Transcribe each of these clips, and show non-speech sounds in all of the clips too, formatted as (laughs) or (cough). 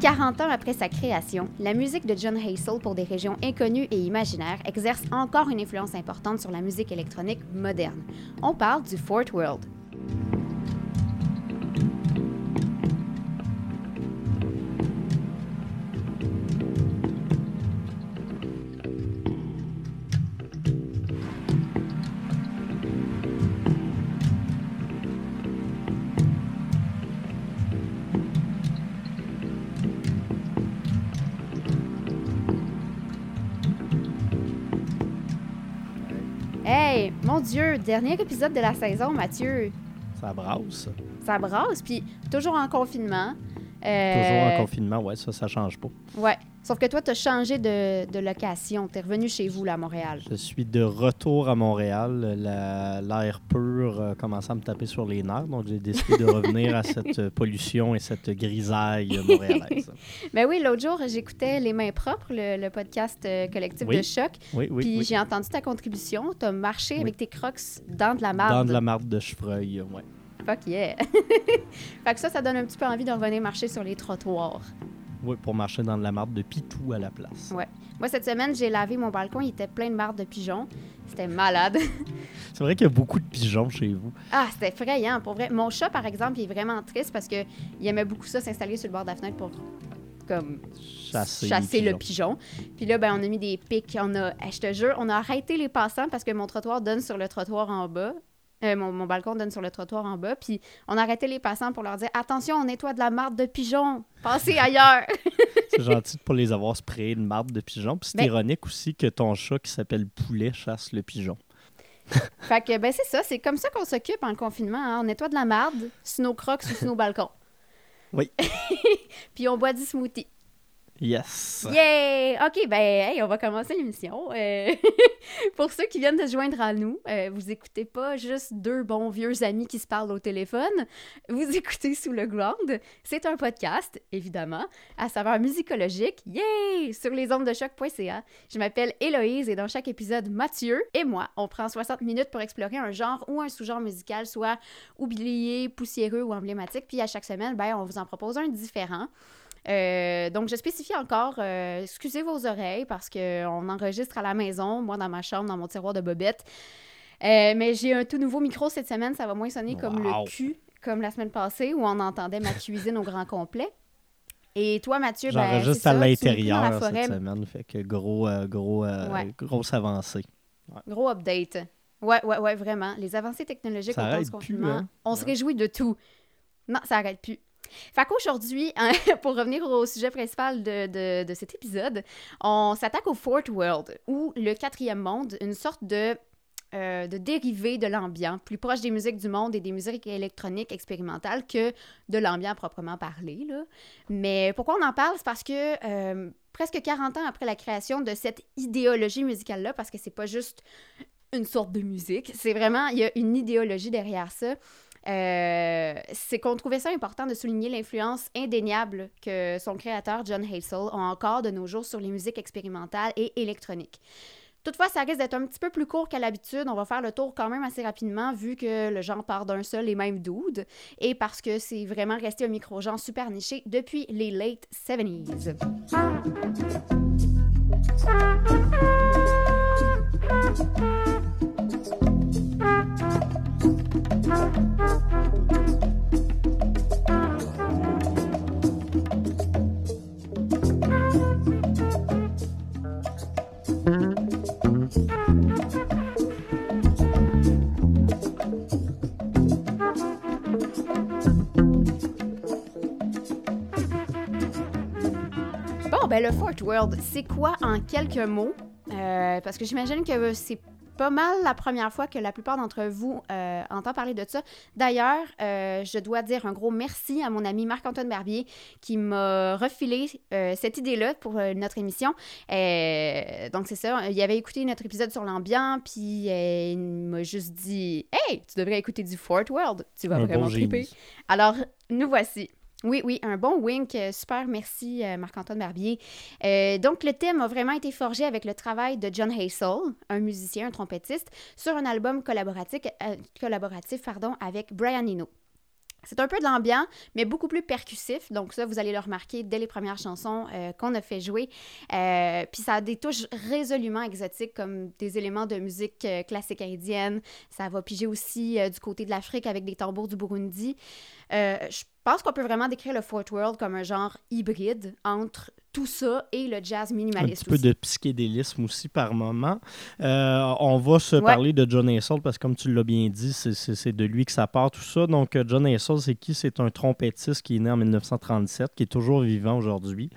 40 ans après sa création, la musique de John Hassel pour des régions inconnues et imaginaires exerce encore une influence importante sur la musique électronique moderne. On parle du Fort World. Mon Dieu, dernier épisode de la saison, Mathieu. Ça brasse. Ça brasse, puis toujours en confinement. Toujours Euh, en confinement, ouais, ça, ça change pas. Ouais. Sauf que toi, tu as changé de, de location. Tu es revenu chez vous, là, à Montréal. Je suis de retour à Montréal. La- L'air pur euh, commençait à me taper sur les nerfs, donc j'ai décidé de revenir à cette (laughs) pollution et cette grisaille montréalaise. (laughs) Ben oui, l'autre jour, j'écoutais Les Mains Propres, le, le podcast euh, collectif Oui. de choc. Oui, oui, puis oui. j'ai entendu ta contribution. Tu as marché Oui. avec tes crocs dans de la marde. Dans de la marde de chevreuil, ouais. Fuck yeah. (laughs) fait que ça, ça donne un petit peu envie de revenir marcher sur les trottoirs. Oui, pour marcher dans de la marde de pitou à la place. Ouais. Moi, cette semaine, j'ai lavé mon balcon. Il était plein de marde de pigeons. C'était malade. (laughs) C'est vrai qu'il y a beaucoup de pigeons chez vous. Ah, c'était effrayant, pour vrai. Mon chat, par exemple, il est vraiment triste parce que il aimait beaucoup ça, s'installer sur le bord de la fenêtre pour comme Chasser, chasser le pigeon. Puis là, ben, on a mis des pics. On a, je te jure, on a arrêté les passants parce que mon trottoir donne sur le trottoir en bas. Euh, mon, mon balcon donne sur le trottoir en bas. Puis on a arrêté les passants pour leur dire Attention, on nettoie de la marde de pigeons. Passez (laughs) ailleurs. C'est (laughs) gentil pour les avoir sprayés de marde de pigeons. Puis c'est Ben- ironique aussi que ton chat qui s'appelle Poulet chasse le pigeon. (laughs) fait que, ben, c'est ça. C'est comme ça qu'on s'occupe en confinement. hein. On nettoie de la marde sur nos crocs ou sur nos balcons. Oui. Puis on boit du smoothie. Yes! Yay! OK, ben, on va commencer l'émission. Euh, (laughs) pour ceux qui viennent de se joindre à nous, euh, vous écoutez pas juste deux bons vieux amis qui se parlent au téléphone. Vous (laughs) écoutez Sous le Ground. C'est un podcast, évidemment, à saveur musicologique. Yay! Sur les ondes de choc.ca. Je m'appelle Héloïse et dans chaque épisode, Mathieu et moi, on prend 60 minutes pour explorer un genre ou un sous-genre musical, soit oublié, poussiéreux ou emblématique. Puis à chaque semaine, ben, on vous en propose un différent. Euh, donc, je spécifie encore, euh, excusez vos oreilles parce qu'on enregistre à la maison, moi dans ma chambre, dans mon tiroir de bobette. Euh, mais j'ai un tout nouveau micro cette semaine, ça va moins sonner comme le cul, comme la semaine passée où on entendait ma cuisine au grand complet. Et toi, Mathieu, ben, c'est à l'intérieur cette semaine, fait que gros, gros, Ouais. grosse avancée. Gros update. Ouais, ouais, ouais, vraiment. Les avancées technologiques au temps plus, hein? on se réjouit de tout. Non, ça arrête plus. Fait qu'aujourd'hui, hein, (laughs) pour revenir au sujet principal de, de- cet épisode, on s'attaque au Fort World, ou le quatrième monde, une sorte de, euh, de dérivé de l'ambiant, plus proche des musiques du monde et des musiques électroniques expérimentales que de l'ambiant proprement parlé. Là. Mais pourquoi on en parle? C'est parce que euh, presque 40 ans après la création de cette idéologie musicale-là, parce que c'est pas juste une sorte de musique, c'est vraiment, il y a une idéologie derrière ça. Euh, c'est qu'on trouvait ça important de souligner l'influence indéniable que son créateur John Hassel a encore de nos jours sur les musiques expérimentales et électroniques. Toutefois, ça risque d'être un petit peu plus court qu'à l'habitude. On va faire le tour quand même assez rapidement vu que le genre part d'un seul et même dude et parce que c'est vraiment resté un micro-genre super niché depuis les late 70s. Bon, ben le Fort World, c'est quoi en quelques mots? Euh, parce que j'imagine que c'est pas mal la première fois que la plupart d'entre vous euh, entend parler de ça. D'ailleurs, euh, je dois dire un gros merci à mon ami Marc-Antoine Barbier qui m'a refilé euh, cette idée-là pour euh, notre émission. Donc, c'est ça. Il avait écouté notre épisode sur l'ambiance, puis il m'a juste dit Hey, tu devrais écouter du Fort World. Tu vas Un vraiment bon triper. Alors, nous voici. Oui, oui, un bon wink. Euh, Super, merci euh, Marc-Antoine Barbier. Euh, donc, le thème a vraiment été forgé avec le travail de John Hassel, un musicien, un trompettiste, sur un album collaboratif, collaboratif pardon, avec Brian Eno. C'est un peu de l'ambiance, mais beaucoup plus percussif. Donc ça, vous allez le remarquer dès les premières chansons euh, qu'on a fait jouer. Euh, Puis ça a des touches résolument exotiques, comme des éléments de musique euh, classique indienne. Ça va piger aussi du côté de l'Afrique avec des tambours du Burundi. Je pense qu'on peut vraiment décrire le Fort World comme un genre hybride entre tout ça et le jazz Un minimaliste petit peu de psychédélisme aussi par moment. Euh, on va se Ouais. parler de John Hassel parce que, comme tu l'as bien dit, c'est- de lui que ça part tout ça. Donc, euh, John Hassel, c'est qui? C'est un trompettiste qui est né en 1937, qui est toujours vivant aujourd'hui.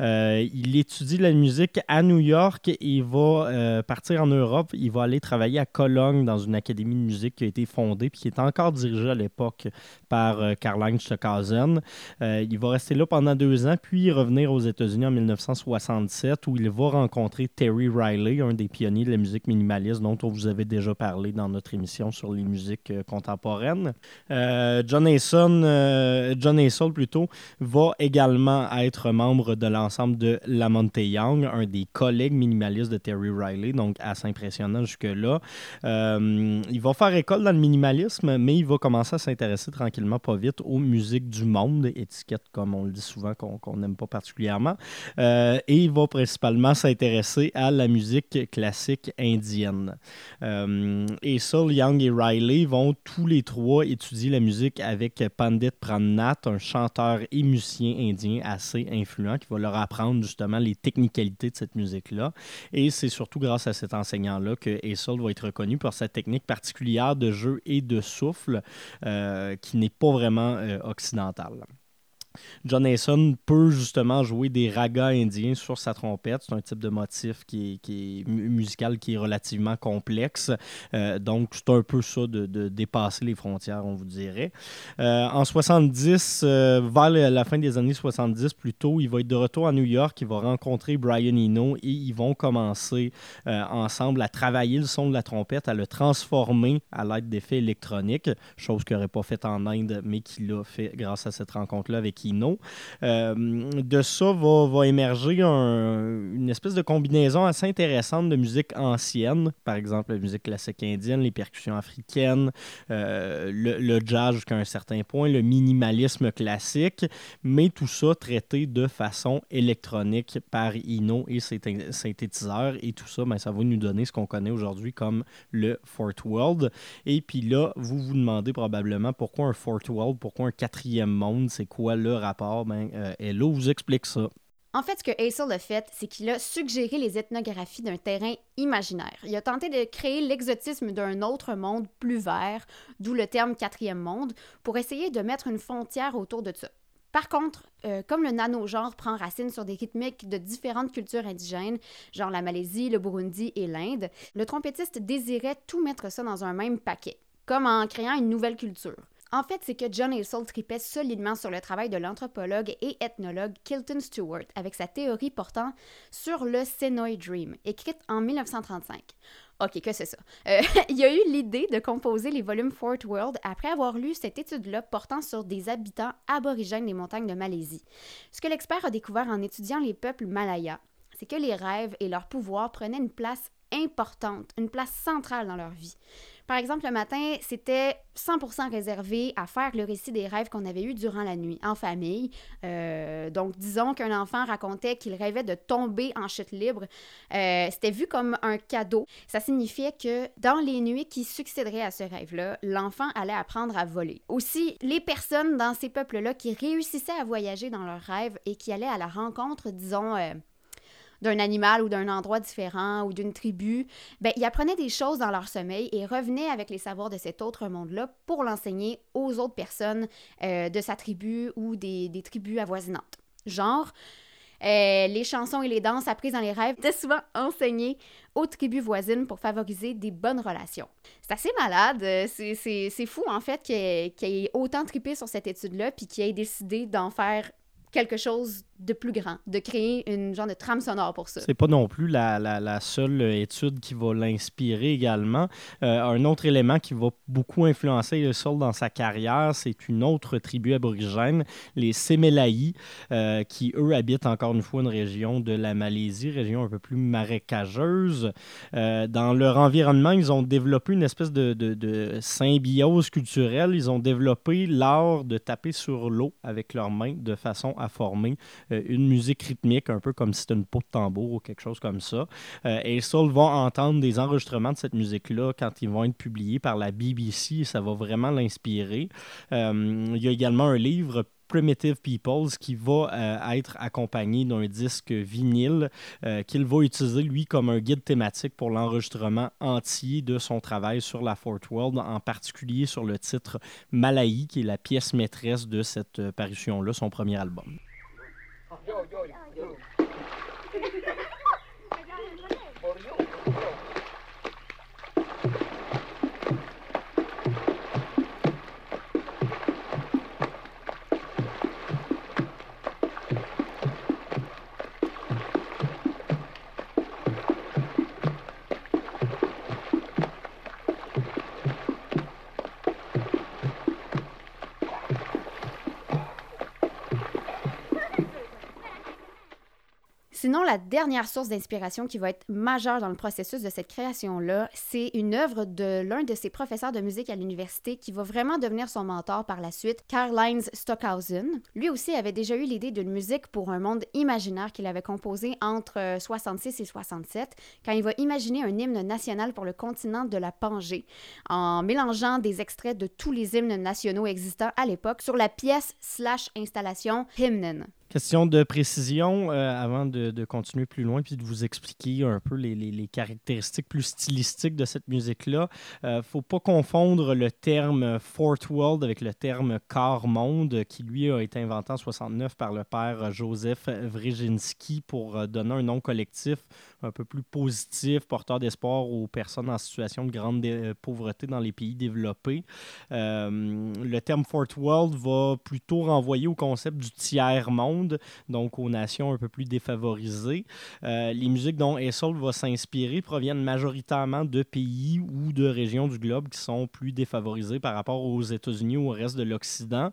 Euh, il étudie la musique à New York et il va euh, partir en Europe. Il va aller travailler à Cologne dans une académie de musique qui a été fondée puis qui est encore dirigée à l'époque par Karl-Heinz Stockhausen. Il va rester là pendant deux ans, puis revenir aux États-Unis en 1967, où il va rencontrer Terry Riley, un des pionniers de la musique minimaliste dont on vous avait déjà parlé dans notre émission sur les musiques euh, contemporaines. Euh, John Hassel, euh, John plutôt, va également être membre de l'ensemble de Lamonte Young, un des collègues minimalistes de Terry Riley, donc assez impressionnant jusque-là. Il va faire école dans le minimalisme, mais il va commencer à s'intéresser tranquillement, pas vite, aux musiques du monde, étiquette comme on le dit souvent qu'on n'aime pas particulièrement. Euh, et il va principalement s'intéresser à la musique classique indienne. Euh, et Young et Riley vont tous les trois étudier la musique avec Pandit Pramnath, un chanteur et musicien indien assez influent qui va leur apprendre justement les technicalités de cette musique-là. Et c'est surtout grâce à cet enseignant-là que Hassel va être reconnu pour sa technique particulière de jeu et de souffle euh, qui n'est pas vraiment euh, occidentale. John Hason peut justement jouer des ragas indiens sur sa trompette. C'est un type de motif qui est, musical qui est relativement complexe. Euh, donc, c'est un peu ça de, dépasser les frontières, on vous dirait. Euh, en 70, euh, vers la fin des années 70 plutôt, il va être de retour à New York. Il va rencontrer Brian Eno et ils vont commencer ensemble à travailler le son de la trompette, à le transformer à l'aide d'effets électroniques, chose qu'il n'aurait pas fait en Inde, mais qu'il a fait grâce à cette rencontre-là avec Euh, de ça va, émerger un- une espèce de combinaison assez intéressante de musique ancienne, par exemple la musique classique indienne, les percussions africaines, euh, le, jazz jusqu'à un certain point, le minimalisme classique, mais tout ça traité de façon électronique par Eno et ses thé- synthétiseurs. Et tout ça, ben, ça va nous donner ce qu'on connaît aujourd'hui comme le Fort World. Et puis là, vous vous demandez probablement pourquoi un Fort World, pourquoi un quatrième monde, c'est quoi rapport? Ben, euh, Hello vous explique ça. En fait, ce que Hassel a fait, c'est qu'il a suggéré les ethnographies d'un terrain imaginaire. Il a tenté de créer l'exotisme d'un autre monde plus vert, d'où le terme quatrième monde, pour essayer de mettre une frontière autour de ça. Par contre, euh, comme le nano-genre prend racine sur des rythmiques de différentes cultures indigènes, genre la Malaisie, le Burundi et l'Inde, le trompettiste désirait tout mettre ça dans un même paquet, comme en créant une nouvelle culture. En fait, c'est que John Hassel tripait solidement sur le travail de l'anthropologue et ethnologue Kilton Stewart avec sa théorie portant sur le Senoy Dream, écrite en 1935. Ok, que c'est ça. Euh, (laughs) il a eu l'idée de composer les volumes Fort World après avoir lu cette étude-là portant sur des habitants aborigènes des montagnes de Malaisie. Ce que l'expert a découvert en étudiant les peuples malayas, c'est que les rêves et leur pouvoir prenaient une place importante, une place centrale dans leur vie. Par exemple, le matin, c'était 100% réservé à faire le récit des rêves qu'on avait eus durant la nuit, en famille. Euh, donc, disons qu'un enfant racontait qu'il rêvait de tomber en chute libre. Euh, c'était vu comme un cadeau. Ça signifiait que dans les nuits qui succéderaient à ce rêve-là, l'enfant allait apprendre à voler. Aussi, les personnes dans ces peuples-là qui réussissaient à voyager dans leurs rêves et qui allaient à la rencontre, disons, euh, d'un animal ou d'un endroit différent ou d'une tribu, ben, ils apprenaient des choses dans leur sommeil et revenaient avec les savoirs de cet autre monde-là pour l'enseigner aux autres personnes euh, de sa tribu ou des, des tribus avoisinantes. Genre, Euh, les chansons et les danses apprises dans les rêves étaient souvent enseignées aux tribus voisines pour favoriser des bonnes relations. C'est assez malade. euh, c'est- fou, en fait, qu'il ait, ait autant trippé sur cette étude-là, puis qu'il ait décidé d'en faire quelque chose de plus grand, de créer une genre de trame sonore pour ça. C'est pas non plus la, seule étude qui va l'inspirer également. Euh, un autre élément qui va beaucoup influencer le sol dans sa carrière, c'est une autre tribu aborigène, les Sémélaïs, euh, qui eux habitent encore une fois une région de la Malaisie, région un peu plus marécageuse. Euh, dans leur environnement, ils ont développé une espèce de, symbiose culturelle. Ils ont développé l'art de taper sur l'eau avec leurs mains de façon à former une musique rythmique, un peu comme si c'était une peau de tambour ou quelque chose comme ça. Euh, et Soul va entendre des enregistrements de cette musique-là quand ils vont être publiés par la BBC ça va vraiment l'inspirer. Euh, il y a également un livre Primitive Peoples qui va euh, être accompagné d'un disque vinyle euh, qu'il va utiliser lui comme un guide thématique pour l'enregistrement entier de son travail sur la Fort World, en particulier sur le titre Malaï, qui est la pièce maîtresse de cette euh, parution-là, son premier album. llore. Sinon, la dernière source d'inspiration qui va être majeure dans le processus de cette création-là, c'est une œuvre de l'un de ses professeurs de musique à l'université qui va vraiment devenir son mentor par la suite, Karl-Heinz Stockhausen. Lui aussi avait déjà eu l'idée d'une musique pour un monde imaginaire qu'il avait composé entre euh, 66 et 67, quand il va imaginer un hymne national pour le continent de la Pangée, en mélangeant des extraits de tous les hymnes nationaux existants à l'époque sur la pièce slash installation Hymnen. Question de précision euh, avant de, continuer plus loin puis de vous expliquer un peu les, caractéristiques plus stylistiques de cette musique-là. Euh, faut pas confondre le terme Fort World avec le terme Quart Monde qui lui a été inventé en 69 par le père Joseph Wrzezinski pour euh, donner un nom collectif un peu plus positif, porteur d'espoir aux personnes en situation de grande euh, pauvreté dans les pays développés. Euh, le terme Fort World va plutôt renvoyer au concept du tiers-monde, donc aux nations un peu plus défavorisées. Euh, les musiques dont Essol va s'inspirer proviennent majoritairement de pays ou de régions du globe qui sont plus défavorisées par rapport aux États-Unis ou au reste de l'Occident.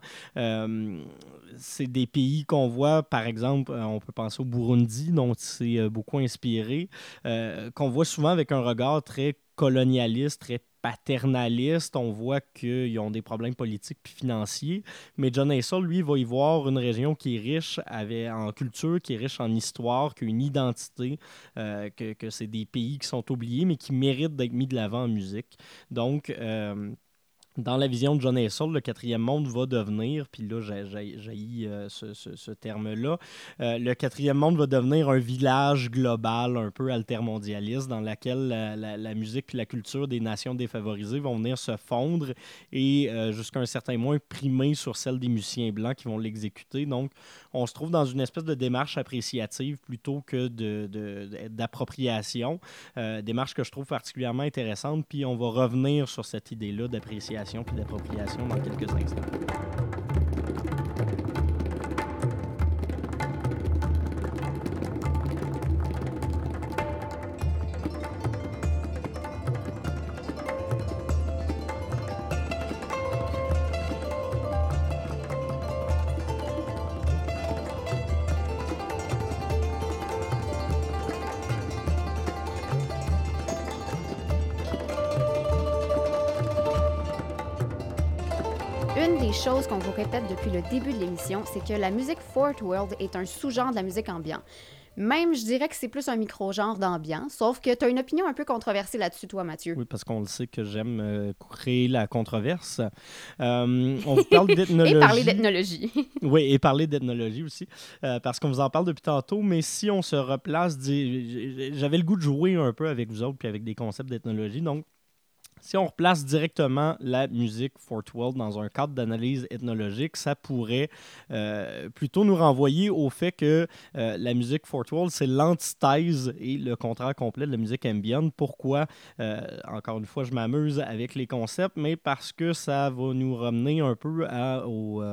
C'est des pays qu'on voit, par exemple, on peut penser au Burundi, dont c'est beaucoup inspiré, euh, qu'on voit souvent avec un regard très colonialiste, très paternaliste. On voit qu'ils ont des problèmes politiques puis financiers. Mais John Hassel, lui, va y voir une région qui est riche avec, en culture, qui est riche en histoire, qui a une identité, euh, que, que c'est des pays qui sont oubliés, mais qui méritent d'être mis de l'avant en musique. Donc, euh, dans la vision de John Hassel, le quatrième monde va devenir, puis là, j'ai- euh, ce, terme-là, euh, le quatrième monde va devenir un village global un peu altermondialiste dans lequel la, musique et la culture des nations défavorisées vont venir se fondre et euh, jusqu'à un certain point primer sur celle des musiciens blancs qui vont l'exécuter. Donc, on se trouve dans une espèce de démarche appréciative plutôt que d'appropriation. Euh, démarche que je trouve particulièrement intéressante, puis on va revenir sur cette idée-là d'appréciation puis d'appropriation dans quelques instants. Des choses qu'on vous répète depuis le début de l'émission, c'est que la musique Fort World est un sous-genre de la musique ambiante. Même, je dirais que c'est plus un micro-genre d'ambiance, sauf que tu as une opinion un peu controversée là-dessus, toi, Mathieu. Oui, parce qu'on le sait que j'aime euh, créer la controverse. Euh, on vous parle (laughs) Et d'ethnologie. parler d'ethnologie. (laughs) Oui, et parler d'ethnologie aussi, euh, parce qu'on vous en parle depuis tantôt, mais si on se replace, j'avais le goût de jouer un peu avec vous autres, puis avec des concepts d'ethnologie, donc Si on replace directement la musique Fourth World dans un cadre d'analyse ethnologique, ça pourrait euh, plutôt nous renvoyer au fait que euh, la musique Fourth World, c'est l'antithèse et le contraire complet de la musique ambient. Pourquoi euh, Encore une fois, je m'amuse avec les concepts, mais parce que ça va nous ramener un peu au,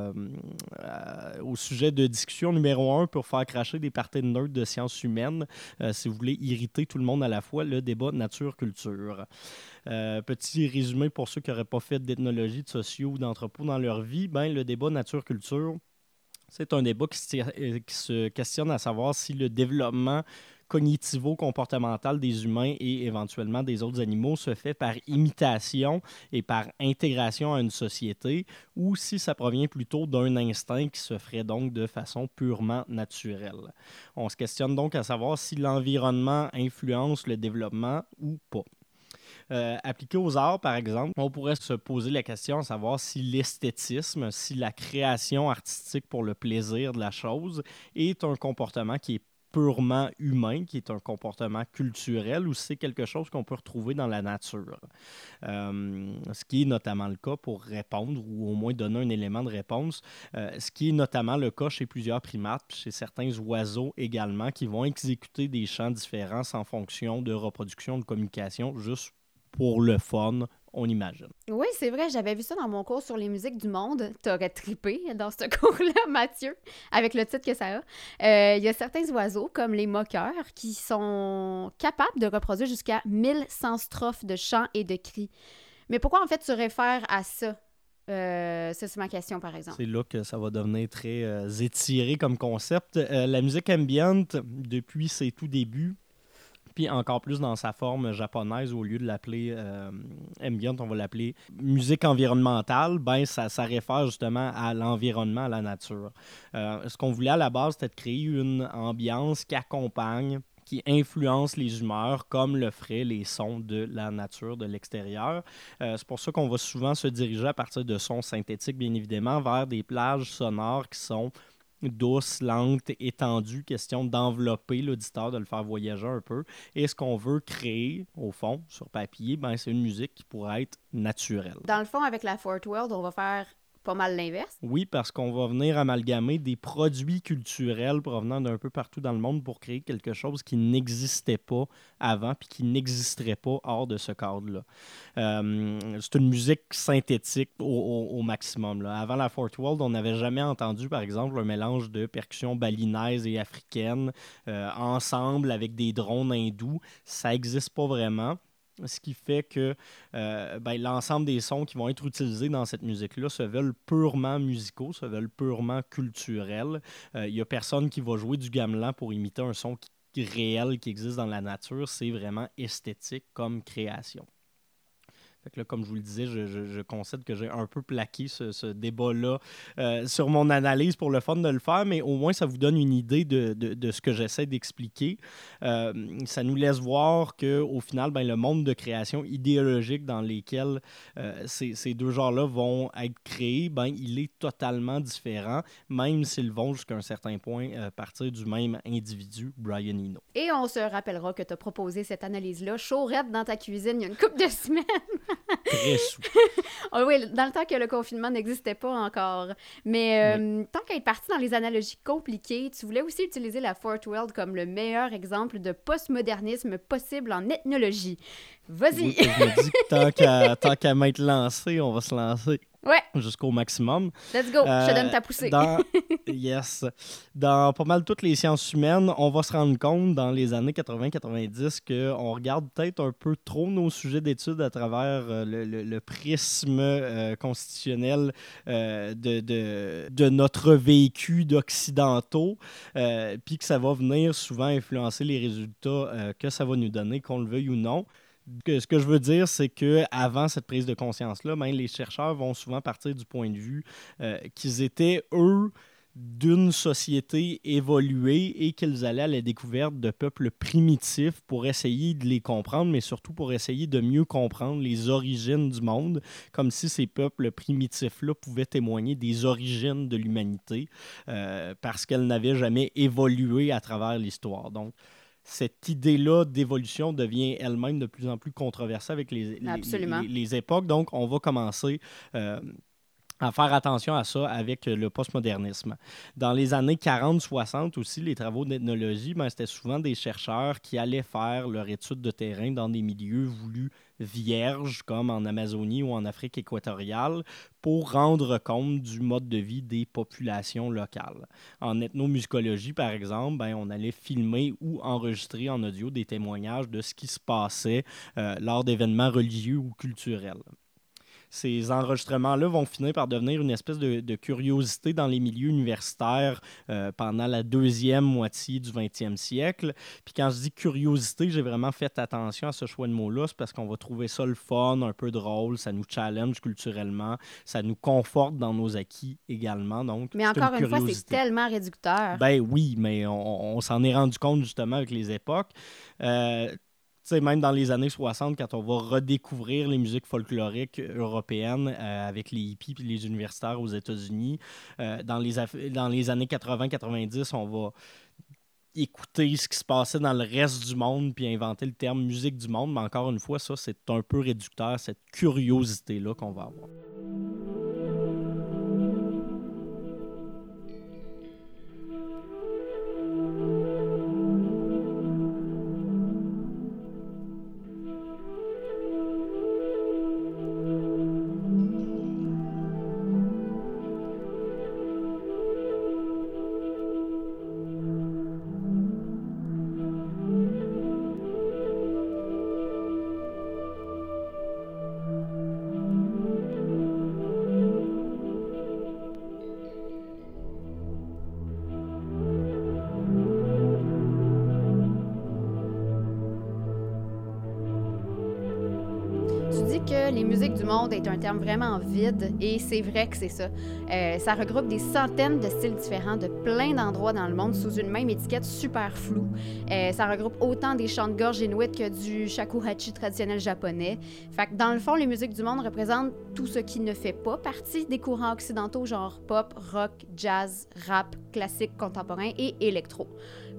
sujet de discussion numéro un pour faire cracher des parties nerds de sciences humaines, si vous voulez irriter tout le monde à la fois, le débat nature-culture. Euh, petit résumé pour ceux qui n'auraient pas fait d'ethnologie, de sociaux ou d'entrepôt dans leur vie, ben, le débat nature-culture, c'est un débat qui se, euh, qui se, questionne à savoir si le développement cognitivo-comportemental des humains et éventuellement des autres animaux se fait par imitation et par intégration à une société ou si ça provient plutôt d'un instinct qui se ferait donc de façon purement naturelle. On se questionne donc à savoir si l'environnement influence le développement ou pas. Euh, appliqué aux arts, par exemple, on pourrait se poser la question à savoir si l'esthétisme, si la création artistique pour le plaisir de la chose est un comportement qui est purement humain, qui est un comportement culturel, ou c'est quelque chose qu'on peut retrouver dans la nature. Euh, ce qui est notamment le cas pour répondre, ou au moins donner un élément de réponse, euh, ce qui est notamment le cas chez plusieurs primates, chez certains oiseaux également, qui vont exécuter des chants différents en fonction de reproduction, de communication, juste pour le fun, on imagine. Oui, c'est vrai, j'avais vu ça dans mon cours sur les musiques du monde. T'aurais trippé dans ce (laughs) cours-là, Mathieu, avec le titre que ça a. Euh, il y a certains oiseaux, comme les moqueurs, qui sont capables de reproduire jusqu'à 1100 strophes de chants et de cris. Mais pourquoi, en fait, tu réfères à ça? Euh, ça, c'est ma question, par exemple. C'est là que ça va devenir très euh, étiré comme concept. la musique ambiante, depuis ses tout débuts, puis encore plus dans sa forme japonaise, au lieu de l'appeler euh, on va l'appeler musique environnementale, ben ça, ça réfère justement à l'environnement, à la nature. Euh, ce qu'on voulait à la base, c'était de créer une ambiance qui accompagne qui influence les humeurs comme le feraient les sons de la nature, de l'extérieur. Euh, c'est pour ça qu'on va souvent se diriger à partir de sons synthétiques, bien évidemment, vers des plages sonores qui sont douce, lente, étendue, question d'envelopper l'auditeur, de le faire voyager un peu. Et ce qu'on veut créer, au fond, sur papier, ben, c'est une musique qui pourrait être naturelle. Dans le fond, avec la Fort World, on va faire pas mal l'inverse. Oui, parce qu'on va venir amalgamer des produits culturels provenant d'un peu partout dans le monde pour créer quelque chose qui n'existait pas avant puis qui n'existerait pas hors de ce cadre-là. Euh, c'est une musique synthétique au, maximum. Avant la Fort World, on n'avait jamais entendu, par exemple, un mélange de percussions balinaises et africaines euh, ensemble avec des drones hindous. Ça n'existe pas vraiment. Ce qui fait que euh, ben, l'ensemble des sons qui vont être utilisés dans cette musique-là se veulent purement musicaux, se veulent purement culturels. Il euh, n'y a personne qui va jouer du gamelan pour imiter un son réel qui existe dans la nature. C'est vraiment esthétique comme création comme je vous le disais, je, concède que j'ai un peu plaqué ce, débat-là euh, sur mon analyse pour le fun de le faire, mais au moins ça vous donne une idée de, ce que j'essaie d'expliquer. Euh, ça nous laisse voir qu'au final, ben, le monde de création idéologique dans lesquels euh, ces, deux genres-là vont être créés, ben, il est totalement différent, même s'ils vont jusqu'à un certain point partir du même individu, Brian Eno. Et on se rappellera que tu as proposé cette analyse-là chaurette dans ta cuisine il y a une couple de (laughs) semaines. Très sous. Ah oui, dans le temps que le confinement n'existait pas encore. Mais euh, tant qu'à être parti dans les analogies compliquées, tu voulais aussi utiliser la Fort World comme le meilleur exemple de postmodernisme possible en ethnologie. Vas-y! je me dis que tant qu'à m'être lancé, on va se lancer. Ouais. Jusqu'au maximum. Let's go. je te donne ta poussée. Dans, (laughs) yes. Dans pas mal toutes les sciences humaines, on va se rendre compte dans les années 80-90 qu'on regarde peut-être un peu trop nos sujets d'études à travers euh, le, prisme euh, constitutionnel euh, de, de, de, notre vécu d'occidentaux, puis que ça va venir souvent influencer les résultats que ça va nous donner, qu'on le veuille ou non ce que je veux dire, c'est que avant cette prise de conscience-là, ben, les chercheurs vont souvent partir du point de vue euh, qu'ils étaient, eux, d'une société évoluée et qu'ils allaient à la découverte de peuples primitifs pour essayer de les comprendre, mais surtout pour essayer de mieux comprendre les origines du monde, comme si ces peuples primitifs-là pouvaient témoigner des origines de l'humanité, euh, parce qu'elles n'avaient jamais évolué à travers l'histoire. Donc, cette idée-là d'évolution devient elle-même de plus en plus controversée avec les, les, époques. Donc, on va commencer euh, à faire attention à ça avec le postmodernisme. Dans les années 40-60 aussi, les travaux d'ethnologie, ben, c'était souvent des chercheurs qui allaient faire leur étude de terrain dans des milieux voulus vierges, comme en Amazonie ou en Afrique équatoriale, pour rendre compte du mode de vie des populations locales. En ethnomusicologie, par exemple, ben, on allait filmer ou enregistrer en audio des témoignages de ce qui se passait euh, lors d'événements religieux ou culturels ces enregistrements-là vont finir par devenir une espèce de, curiosité dans les milieux universitaires euh, pendant la deuxième moitié du 20e siècle. Puis quand je dis curiosité, j'ai vraiment fait attention à ce choix de mot-là, c'est parce qu'on va trouver ça le fun, un peu drôle, ça nous challenge culturellement, ça nous conforte dans nos acquis également. Donc, mais encore une, fois, c'est tellement réducteur. Ben oui, mais on, s'en est rendu compte justement avec les époques. Euh, sais, même dans les années 60, quand on va redécouvrir les musiques folkloriques européennes euh, avec les hippies et les universitaires aux États-Unis, euh, dans, les dans les années 80-90, on va écouter ce qui se passait dans le reste du monde puis inventer le terme musique du monde. Mais encore une fois, ça, c'est un peu réducteur, cette curiosité-là qu'on va avoir. Est un terme vraiment vide et c'est vrai que c'est ça. Euh, ça regroupe des centaines de styles différents de plein d'endroits dans le monde sous une même étiquette super floue. Euh, ça regroupe autant des chants de gorge inuits que du shakuhachi traditionnel japonais. Fait que dans le fond, les musiques du monde représentent tout ce qui ne fait pas partie des courants occidentaux genre pop, rock, jazz, rap, classique, contemporain et électro.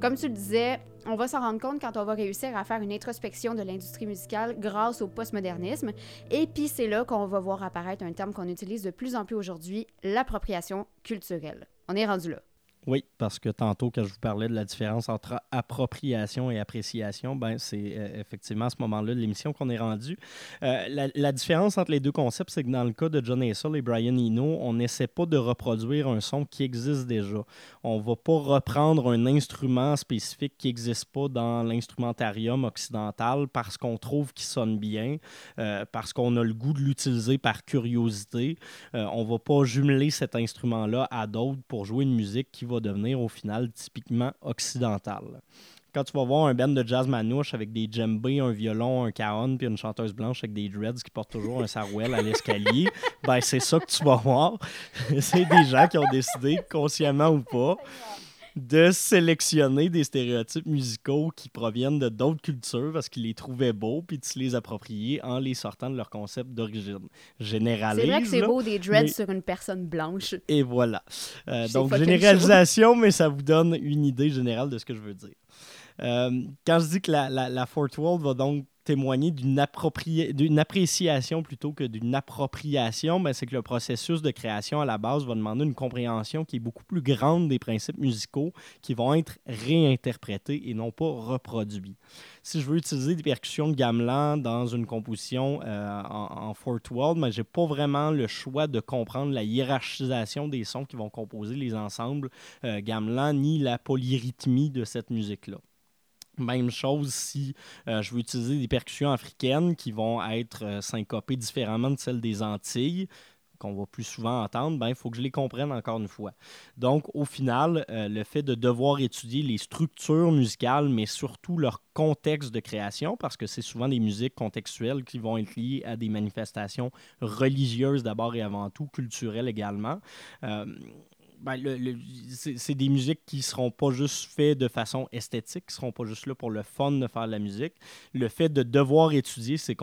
Comme tu le disais, on va s'en rendre compte quand on va réussir à faire une introspection de l'industrie musicale grâce au postmodernisme. Et puis c'est là qu'on va voir apparaître un terme qu'on utilise de plus en plus aujourd'hui, l'appropriation culturelle. On est rendu là. Oui, parce que tantôt, quand je vous parlais de la différence entre appropriation et appréciation, ben, c'est euh, effectivement à ce moment-là de l'émission qu'on est rendu. Euh, la, différence entre les deux concepts, c'est que dans le cas de John Hassel et Brian Eno, on n'essaie pas de reproduire un son qui existe déjà. On ne va pas reprendre un instrument spécifique qui n'existe pas dans l'instrumentarium occidental parce qu'on trouve qu'il sonne bien, euh, parce qu'on a le goût de l'utiliser par curiosité. on ne va pas jumeler cet instrument-là à d'autres pour jouer une musique qui va devenir au final typiquement occidental. Quand tu vas voir un band de jazz manouche avec des djembés, un violon, un cajon, puis une chanteuse blanche avec des dreads qui portent toujours un sarouel à l'escalier, ben c'est ça que tu vas voir. (laughs) c'est des gens qui ont décidé, consciemment ou pas, de sélectionner des stéréotypes musicaux qui proviennent de d'autres cultures parce qu'ils les trouvaient beaux, puis de se les approprier en les sortant de leur concept d'origine. Généralise. C'est vrai que c'est beau des dreads sur une personne blanche. Et voilà. Euh, donc, généralisation, mais ça vous donne une idée générale de ce que je veux dire. Euh, quand je dis que la, la, la Fort World va donc témoigner d'une appréciation plutôt que d'une appropriation, ben, c'est que le processus de création à la base va demander une compréhension qui est beaucoup plus grande des principes musicaux qui vont être réinterprétés et non pas reproduits. Si je veux utiliser des percussions de gamelan dans une composition euh, en, Fort World, ben, je n'ai pas vraiment le choix de comprendre la hiérarchisation des sons qui vont composer les ensembles euh, gamelan ni la polyrythmie de cette musique-là. Même chose si euh, je veux utiliser des percussions africaines qui vont être euh, syncopées différemment de celles des Antilles qu'on va plus souvent entendre, ben, il faut que je les comprenne encore une fois. Donc, au final, euh, le fait de devoir étudier les structures musicales, mais surtout leur contexte de création, parce que c'est souvent des musiques contextuelles qui vont être liées à des manifestations religieuses d'abord et avant tout, culturelles également. Ben, c'est des musiques qui seront pas juste faites de façon esthétique, qui seront pas juste là pour le fun de faire de la musique. Le fait de devoir étudier ces,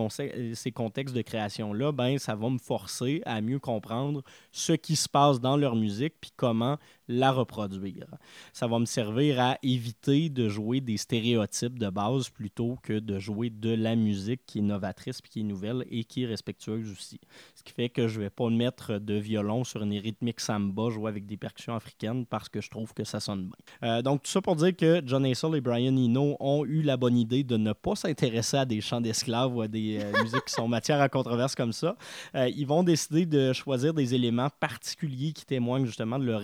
ces contextes de création-là, ben, ça va me forcer à mieux comprendre ce qui se passe dans leur musique, puis comment la reproduire. Ça va me servir à éviter de jouer des stéréotypes de base plutôt que de jouer de la musique qui est novatrice, puis qui est nouvelle et qui est respectueuse aussi. Ce qui fait que je ne vais pas mettre de violon sur une rythmique samba, jouer avec des percussions africaines parce que je trouve que ça sonne bien. Euh, donc, tout ça pour dire que John Hassel et Brian Eno ont eu la bonne idée de ne pas s'intéresser à des chants d'esclaves ou à des euh, (laughs) musiques qui sont matière à controverse comme ça. Euh, ils vont décider de choisir des éléments particuliers qui témoignent justement de leur,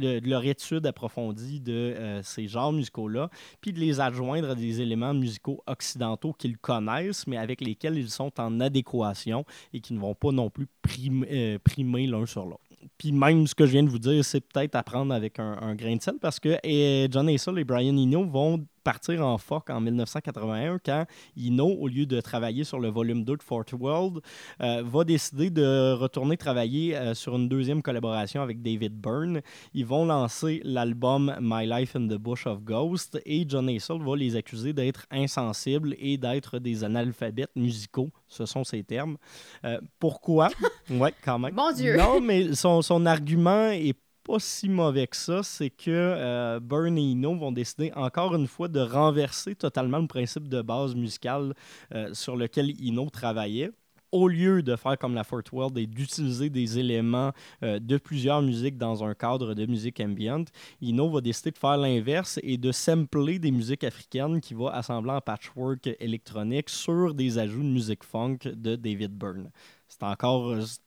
de leur étude approfondie de ces genres musicaux-là, puis de les adjoindre à des éléments musicaux occidentaux qu'ils connaissent, mais avec lesquels ils sont en adéquation et qui ne vont pas non plus primer, primer l'un sur l'autre. Puis même ce que je viens de vous dire, c'est peut-être à prendre avec un, grain de sel parce que et John Hassel et Brian Eno vont partir en FOC en 1981 quand Eno, au lieu de travailler sur le volume 2 de Fort World, euh, va décider de retourner travailler euh, sur une deuxième collaboration avec David Byrne. Ils vont lancer l'album My Life in the Bush of Ghosts et John Hassel va les accuser d'être insensibles et d'être des analphabètes musicaux. Ce sont ses termes. Euh, pourquoi? (laughs) ouais, quand même. Mon Dieu! Non, mais son, son argument est pas si mauvais que ça, c'est que euh, Burn et Eno vont décider encore une fois de renverser totalement le principe de base musicale euh, sur lequel Eno travaillait au lieu de faire comme la Fort World et d'utiliser des éléments euh, de plusieurs musiques dans un cadre de musique ambient, Eno va décider de faire l'inverse et de sampler des musiques africaines qui va assembler en patchwork électronique sur des ajouts de musique funk de David Byrne. C'est encore c'est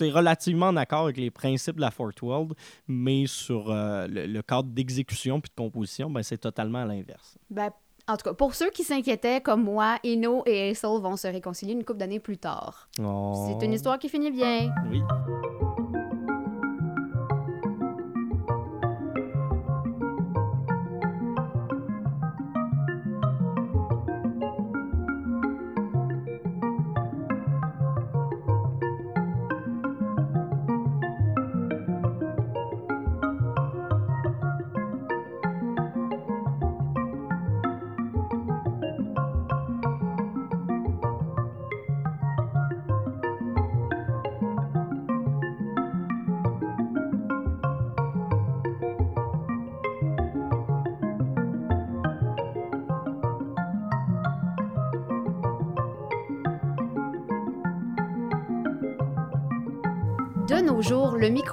relativement en accord avec les principes de la Fort World, mais sur euh, le, cadre d'exécution puis de composition, ben, c'est totalement à l'inverse. Ben, en tout cas, pour ceux qui s'inquiétaient, comme moi, Eno et Hassel vont se réconcilier une couple d'années plus tard. Oh. C'est une histoire qui finit bien. Oui.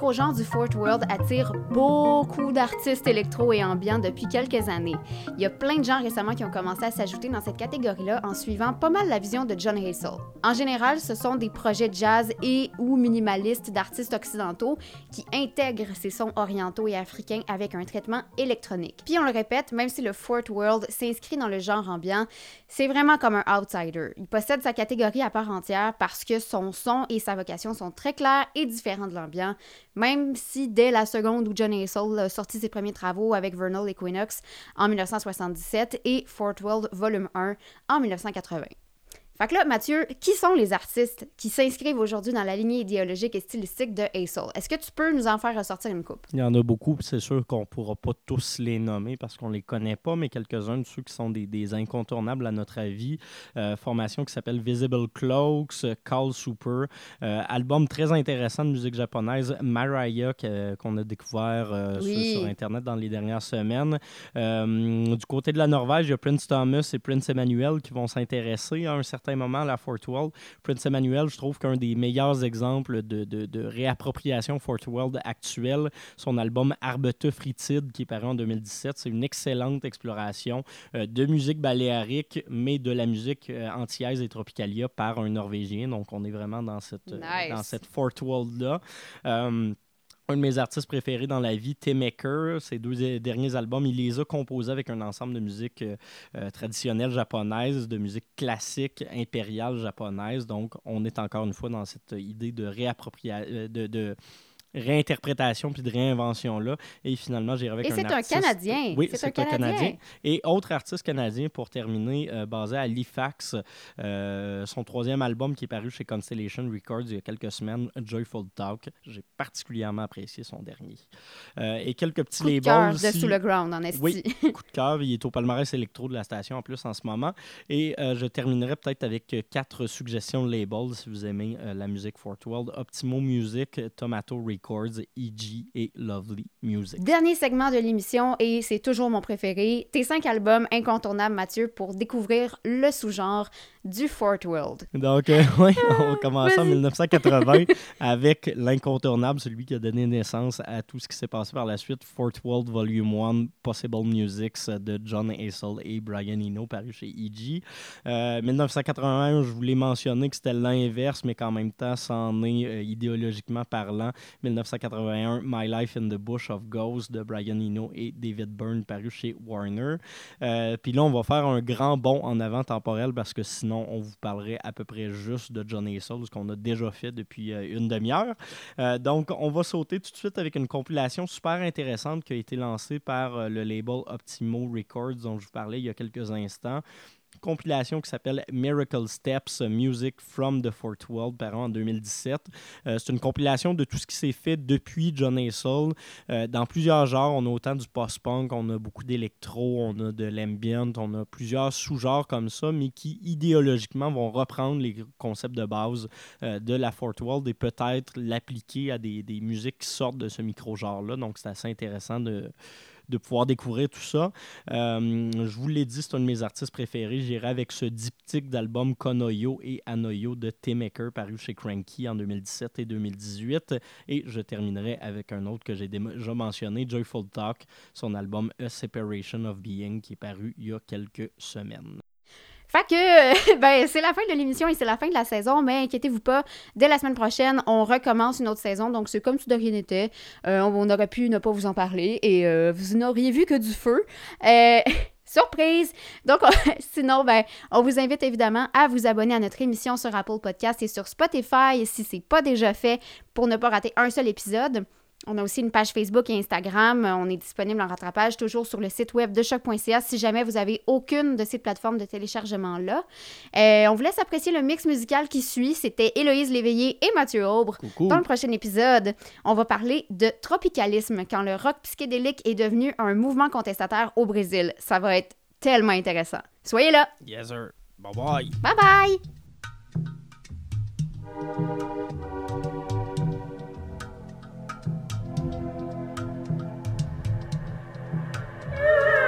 Micro-genre du Fort World attire beaucoup d'artistes électro et ambiants depuis quelques années. Il y a plein de gens récemment qui ont commencé à s'ajouter dans cette catégorie-là en suivant pas mal la vision de John Hassel. En général, ce sont des projets jazz et ou minimalistes d'artistes occidentaux qui intègrent ces sons orientaux et africains avec un traitement électronique. Puis on le répète, même si le Fort World s'inscrit dans le genre ambiant, c'est vraiment comme un outsider. Il possède sa catégorie à part entière parce que son son et sa vocation sont très clairs et différents de l'ambiance, même si dès la seconde où John Hassel a sorti ses premiers travaux avec Vernal Equinox en 1977 et Fort World Volume 1 en 1980. Fait que là, Mathieu, qui sont les artistes qui s'inscrivent aujourd'hui dans la lignée idéologique et stylistique de Hassel? Est-ce que tu peux nous en faire ressortir une coupe? Il y en a beaucoup, c'est sûr qu'on ne pourra pas tous les nommer parce qu'on ne les connaît pas, mais quelques-uns de ceux qui sont des, incontournables à notre avis. Euh, formation qui s'appelle Visible Cloaks, Call Super, euh, album très intéressant de musique japonaise, Mariah, qu'on a découvert euh, sur, Internet dans les dernières semaines. du côté de la Norvège, il y a Prince Thomas et Prince Emmanuel qui vont s'intéresser à un certain moment à la Fort World. Prince Emmanuel, je trouve qu'un des meilleurs exemples de, de, réappropriation Fort World actuelle, son album Arbete Fritide qui est paru en 2017, c'est une excellente exploration euh, de musique baléarique, mais de la musique euh, antillaise et tropicalia par un Norvégien. Donc, on est vraiment dans cette, euh, dans cette Fort World-là un de mes artistes préférés dans la vie, Tim Maker. Ses deux derniers albums, il les a composés avec un ensemble de musique euh, euh, traditionnelle japonaise, de musique classique impériale japonaise. Donc, on est encore une fois dans cette idée de réappropriation, euh, de réinterprétation puis de réinvention là. Et finalement, j'ai avec Et c'est un Canadien. Oui, c'est un, Canadien. Et autre artiste canadien pour terminer, euh, basé à Halifax, euh, son troisième album qui est paru chez Constellation Records il y a quelques semaines, Joyful Talk. J'ai particulièrement apprécié son dernier. Euh, et quelques petits coup labels. De cœur de sous le ground en esti. Oui, (laughs) coup de cœur. Il est au palmarès électro de la station en plus en ce moment. Et je terminerai peut-être avec quatre suggestions de labels si vous aimez la musique Fort World. Optimo Music, Tomato Records Records, EG et Lovely Music. Dernier segment de l'émission et c'est toujours mon préféré. Tes cinq albums incontournables, Mathieu, pour découvrir le sous-genre du Fort World. Donc, euh, (laughs) oui, on commence en 1980 (laughs) avec l'incontournable, celui qui a donné naissance à tout ce qui s'est passé par la suite, Fort World Volume 1, Possible Musics de John Hassel et Brian Eno, paru chez EG. Euh, 1981, je voulais mentionner que c'était l'inverse, mais qu'en même temps, c'en est euh, idéologiquement parlant. 1981, My Life in the Bush of Ghosts de Brian Eno et David Byrne, paru chez Warner. Euh, Puis là, on va faire un grand bond en avant temporel parce que sinon, on vous parlerait à peu près juste de John ce qu'on a déjà fait depuis euh, une demi-heure. Euh, donc, on va sauter tout de suite avec une compilation super intéressante qui a été lancée par le label Optimo Records, dont je vous parlais il y a quelques instants compilation qui s'appelle Miracle Steps Music from the Fourth World, par en 2017. Euh, c'est une compilation de tout ce qui s'est fait depuis John Hassel. Euh, dans plusieurs genres, on a autant du post-punk, on a beaucoup d'électro, on a de l'ambient, on a plusieurs sous-genres comme ça, mais qui idéologiquement vont reprendre les concepts de base euh, de la Fourth World et peut-être l'appliquer à des, des musiques qui sortent de ce micro-genre-là. Donc c'est assez intéressant de de pouvoir découvrir tout ça. Euh, je vous l'ai dit, c'est un de mes artistes préférés. J'irai avec ce diptyque d'albums Konoyo et Anoyo de T-Maker paru chez Cranky en 2017 et 2018. Et je terminerai avec un autre que j'ai déjà mentionné, Joyful Talk, son album A Separation of Being qui est paru il y a quelques semaines. Fait que, (laughs) ben, c'est la fin de l'émission et c'est la fin de la saison, mais inquiétez-vous pas, dès la semaine prochaine, on recommence une autre saison, donc c'est comme si de rien n'était. Euh, on, aurait pu ne pas vous en parler et euh, vous n'auriez vu que du feu. Euh, (laughs) surprise! Donc, (laughs) sinon, ben, on vous invite évidemment à vous abonner à notre émission sur Apple Podcast et sur Spotify si c'est pas déjà fait pour ne pas rater un seul épisode. On a aussi une page Facebook et Instagram. On est disponible en rattrapage toujours sur le site web de choc.ca si jamais vous avez aucune de ces plateformes de téléchargement-là. Euh, on vous laisse apprécier le mix musical qui suit. C'était Héloïse Léveillé et Mathieu Aubre. Coucou. Dans le prochain épisode, on va parler de tropicalisme quand le rock psychédélique est devenu un mouvement contestataire au Brésil. Ça va être tellement intéressant. Soyez là! Yes, sir. Bye bye. Bye bye! Woo!